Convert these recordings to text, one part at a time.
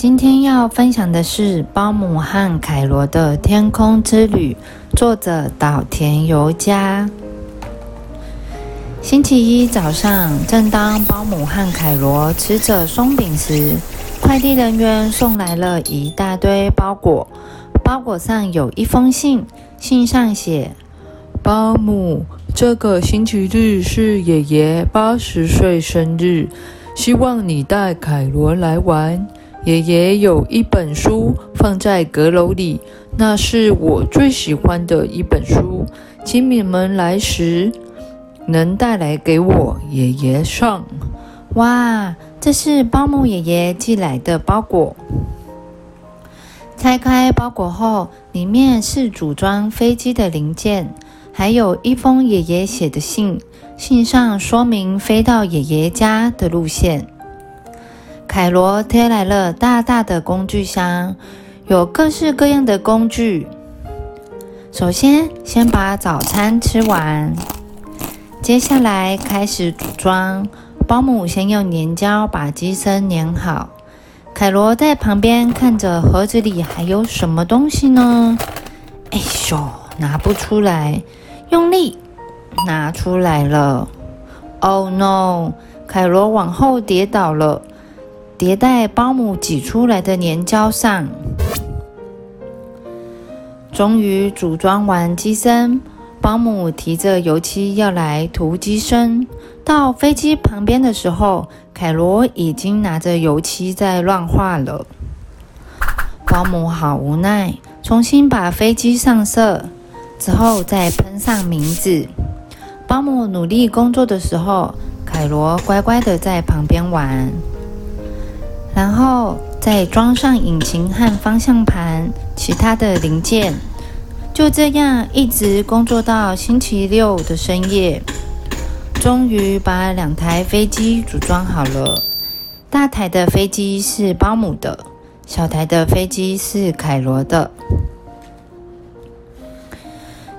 今天要分享的是包姆和凯罗的天空之旅，作者岛田由佳。星期一早上，正当包姆和凯罗吃着松饼时，快递人员送来了一大堆包裹。包裹上有一封信，信上写：“包姆，这个星期日是爷爷八十岁生日，希望你带凯罗来玩。”爷爷有一本书放在阁楼里，那是我最喜欢的一本书。请你们来时能带来给我爷爷上。哇，这是包姆爷爷寄来的包裹。拆开包裹后，里面是组装飞机的零件，还有一封爷爷写的信。信上说明飞到爷爷家的路线。凯罗贴来了大大的工具箱，有各式各样的工具。首先，先把早餐吃完，接下来开始组装。保姆先用粘胶把机身粘好。凯罗在旁边看着盒子里还有什么东西呢？哎呦，拿不出来，用力拿出来了。Oh no！凯罗往后跌倒了。叠在保姆挤出来的粘胶上，终于组装完机身。保姆提着油漆要来涂机身。到飞机旁边的时候，凯罗已经拿着油漆在乱画了。保姆好无奈，重新把飞机上色之后再喷上名字。保姆努力工作的时候，凯罗乖乖的在旁边玩。然后再装上引擎和方向盘，其他的零件。就这样一直工作到星期六的深夜，终于把两台飞机组装好了。大台的飞机是保姆的，小台的飞机是凯罗的。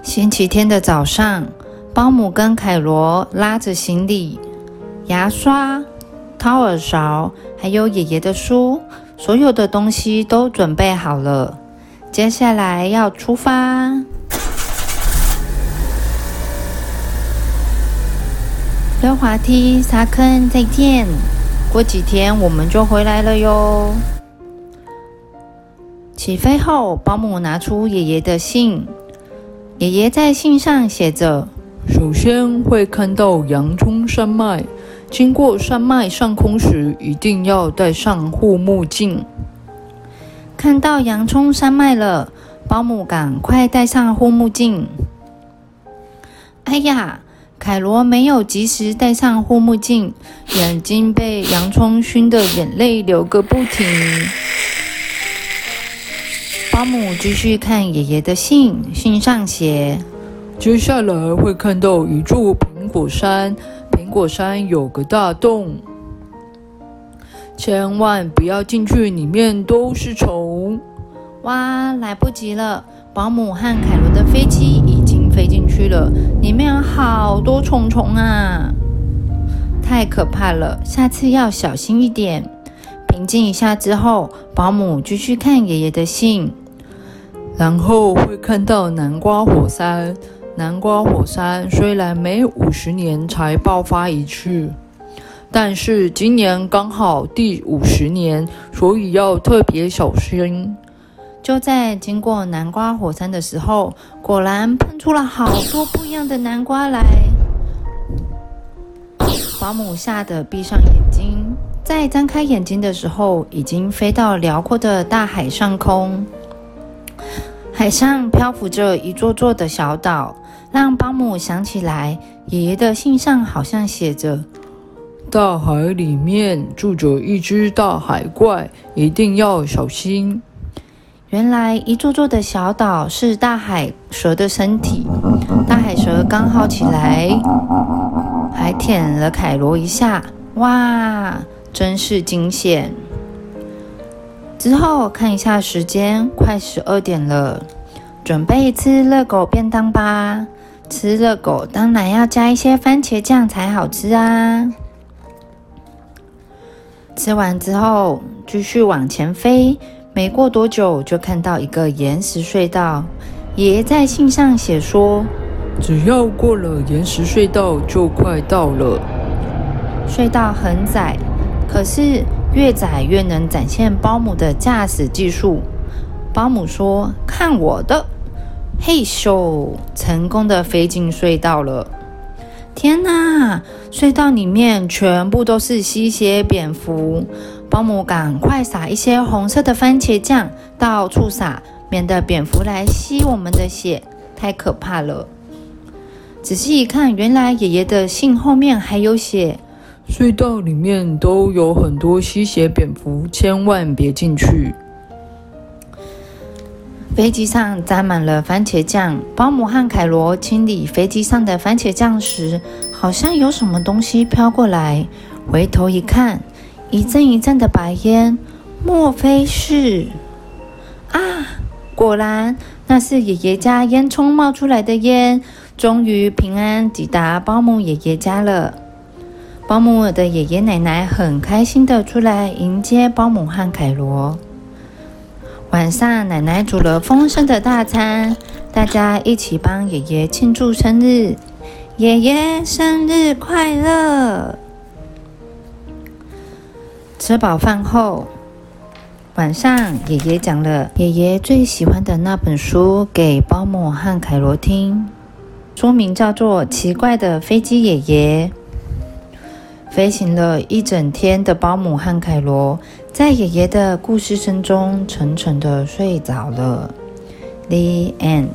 星期天的早上，保姆跟凯罗拉着行李、牙刷。掏耳勺，还有爷爷的书，所有的东西都准备好了。接下来要出发。溜滑梯、沙坑，再见。过几天我们就回来了哟。起飞后，保姆拿出爷爷的信。爷爷在信上写着：“首先会看到洋葱山脉。”经过山脉上空时，一定要戴上护目镜。看到洋葱山脉了，保姆赶快戴上护目镜。哎呀，凯罗没有及时戴上护目镜，眼睛被洋葱熏得眼泪流个不停。保姆继续看爷爷的信，信上写：接下来会看到一座苹果山。果山有个大洞，千万不要进去，里面都是虫。哇，来不及了！保姆和凯伦的飞机已经飞进去了，里面有好多虫虫啊，太可怕了！下次要小心一点。平静一下之后，保姆继续看爷爷的信，然后会看到南瓜火山。南瓜火山虽然每五十年才爆发一次，但是今年刚好第五十年，所以要特别小心。就在经过南瓜火山的时候，果然喷出了好多不一样的南瓜来。保姆吓得闭上眼睛，在张开眼睛的时候，已经飞到辽阔的大海上空。海上漂浮着一座座的小岛。让保姆想起来，爷爷的信上好像写着：“大海里面住着一只大海怪，一定要小心。”原来一座座的小岛是大海蛇的身体。大海蛇刚好起来，还舔了凯罗一下。哇，真是惊险！之后看一下时间，快十二点了，准备吃热狗便当吧。吃热狗当然要加一些番茄酱才好吃啊！吃完之后，继续往前飞。没过多久，就看到一个岩石隧道。爷爷在信上写说：“只要过了岩石隧道，就快到了。”隧道很窄，可是越窄越能展现保姆的驾驶技术。保姆说：“看我的！”嘿咻，成功的飞进隧道了。天哪！隧道里面全部都是吸血蝙蝠。保姆赶快撒一些红色的番茄酱，到处撒，免得蝙蝠来吸我们的血，太可怕了。仔细一看，原来爷爷的信后面还有写：隧道里面都有很多吸血蝙蝠，千万别进去。飞机上沾满了番茄酱。保姆和凯罗清理飞机上的番茄酱时，好像有什么东西飘过来。回头一看，一阵一阵的白烟，莫非是……啊！果然，那是爷爷家烟囱冒出来的烟。终于平安抵达保姆爷爷家了。保姆的爷爷奶奶很开心的出来迎接保姆和凯罗。晚上，奶奶煮了丰盛的大餐，大家一起帮爷爷庆祝生日。爷爷生日快乐！吃饱饭后，晚上爷爷讲了爷爷最喜欢的那本书给保姆和凯罗听，书名叫做《奇怪的飞机爷爷》。飞行了一整天的保姆和凯罗，在爷爷的故事声中沉沉的睡着了。The end。